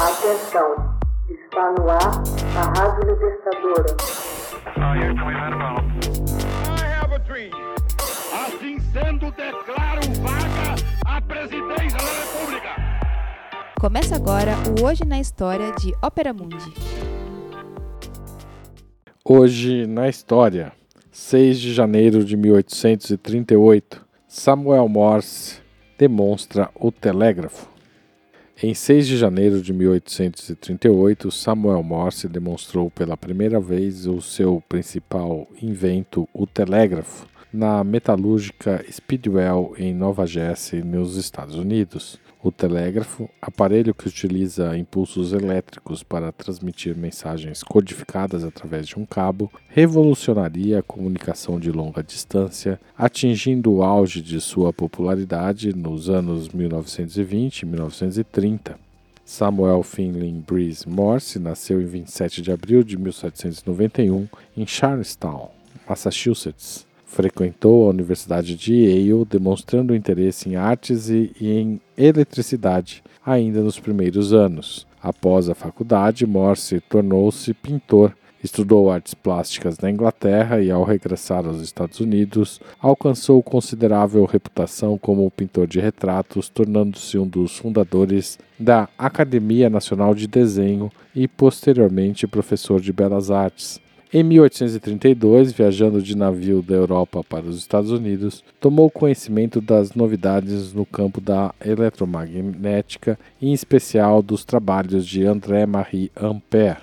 Atenção, está no ar a Rádio Libertadora. Assim sendo, declaro vaga a presidência da República. Começa agora o Hoje na História de Ópera Mundi. Hoje na História, 6 de janeiro de 1838, Samuel Morse demonstra o telégrafo. Em 6 de janeiro de 1838, Samuel Morse demonstrou pela primeira vez o seu principal invento, o telégrafo, na metalúrgica Speedwell em Nova Jersey, nos Estados Unidos. O telégrafo, aparelho que utiliza impulsos elétricos para transmitir mensagens codificadas através de um cabo, revolucionaria a comunicação de longa distância, atingindo o auge de sua popularidade nos anos 1920 e 1930. Samuel Finley Breeze Morse nasceu em 27 de abril de 1791 em Charlestown, Massachusetts. Frequentou a Universidade de Yale, demonstrando interesse em artes e, em eletricidade ainda nos primeiros anos. Após a faculdade, Morse tornou-se pintor. Estudou artes plásticas na Inglaterra e, ao regressar aos Estados Unidos, alcançou considerável reputação como pintor de retratos, tornando-se um dos fundadores da Academia Nacional de Desenho e, posteriormente, professor de belas artes. Em 1832, viajando de navio da Europa para os Estados Unidos, tomou conhecimento das novidades no campo da eletromagnética, em especial dos trabalhos de André-Marie Ampère.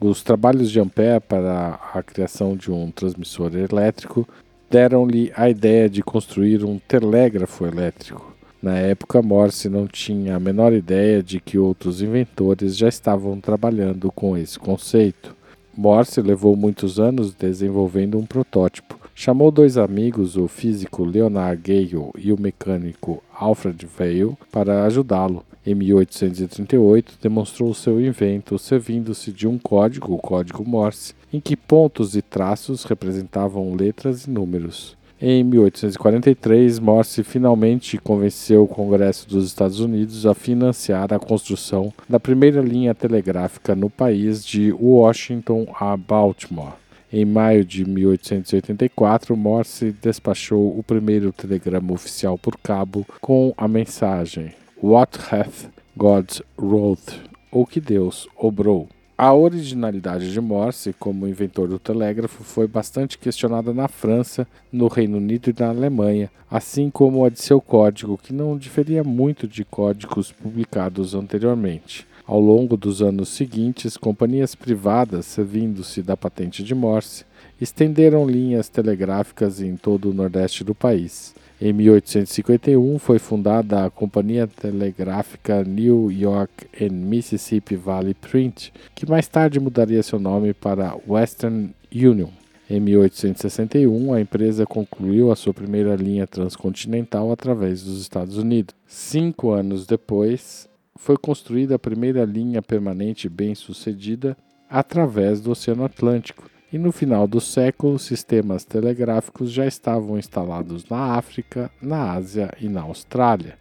Os trabalhos de Ampère para a criação de um transmissor elétrico deram-lhe a ideia de construir um telégrafo elétrico. Na época, Morse não tinha a menor ideia de que outros inventores já estavam trabalhando com esse conceito. Morse levou muitos anos desenvolvendo um protótipo. Chamou dois amigos, o físico Leonard Gale e o mecânico Alfred Vail, para ajudá-lo. Em 1838, demonstrou seu invento servindo-se de um código, o código Morse, em que pontos e traços representavam letras e números. Em 1843, Morse finalmente convenceu o Congresso dos Estados Unidos a financiar a construção da primeira linha telegráfica no país de Washington a Baltimore. Em maio de 1884, Morse despachou o primeiro telegrama oficial por cabo com a mensagem What hath God wrought? Ou que Deus obrou. A originalidade de Morse como inventor do telégrafo foi bastante questionada na França, no Reino Unido e na Alemanha, assim como a de seu código, que não diferia muito de códigos publicados anteriormente. Ao longo dos anos seguintes, companhias privadas, servindo-se da patente de Morse, estenderam linhas telegráficas em todo o nordeste do país. Em 1851 foi fundada a Companhia Telegráfica New York and Mississippi Valley Print, que mais tarde mudaria seu nome para Western Union. Em 1861, a empresa concluiu a sua primeira linha transcontinental através dos Estados Unidos. Cinco anos depois, foi construída a primeira linha permanente bem-sucedida através do Oceano Atlântico, e no final do século, sistemas telegráficos já estavam instalados na África, na Ásia e na Austrália.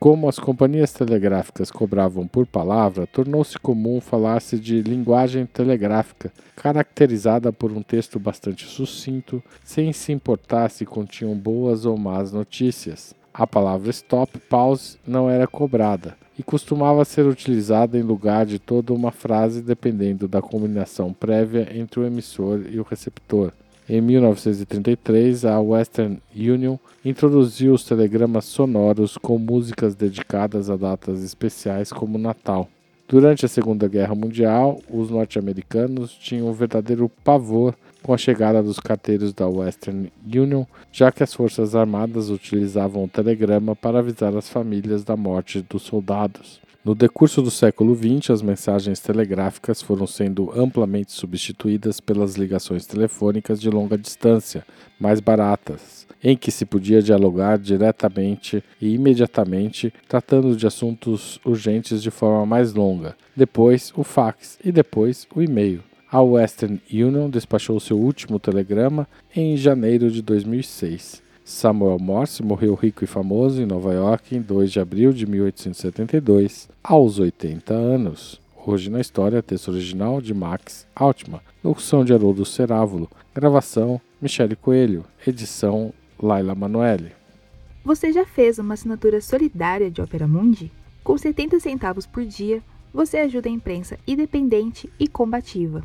Como as companhias telegráficas cobravam por palavra, tornou-se comum falar-se de linguagem telegráfica, caracterizada por um texto bastante sucinto, sem se importar se continham boas ou más notícias. A palavra stop, pause não era cobrada e costumava ser utilizada em lugar de toda uma frase dependendo da combinação prévia entre o emissor e o receptor. Em 1933, a Western Union introduziu os telegramas sonoros com músicas dedicadas a datas especiais como Natal. Durante a Segunda Guerra Mundial, os norte-americanos tinham um verdadeiro pavor com a chegada dos carteiros da Western Union, já que as Forças Armadas utilizavam o telegrama para avisar as famílias da morte dos soldados. No decurso do século XX, as mensagens telegráficas foram sendo amplamente substituídas pelas ligações telefônicas de longa distância, mais baratas, em que se podia dialogar diretamente e imediatamente, tratando de assuntos urgentes de forma mais longa. Depois, o fax e depois o e-mail. A Western Union despachou seu último telegrama em janeiro de 2006. Samuel Morse morreu rico e famoso em Nova York em 2 de abril de 1872, aos 80 anos. Hoje na história, texto original de Max Altman, locução de Haroldo Cerávulo, gravação Michele Coelho, edição Laila Manoeli. Você já fez uma assinatura solidária de Opera Mundi? Com 70 centavos por dia, você ajuda a imprensa independente e combativa.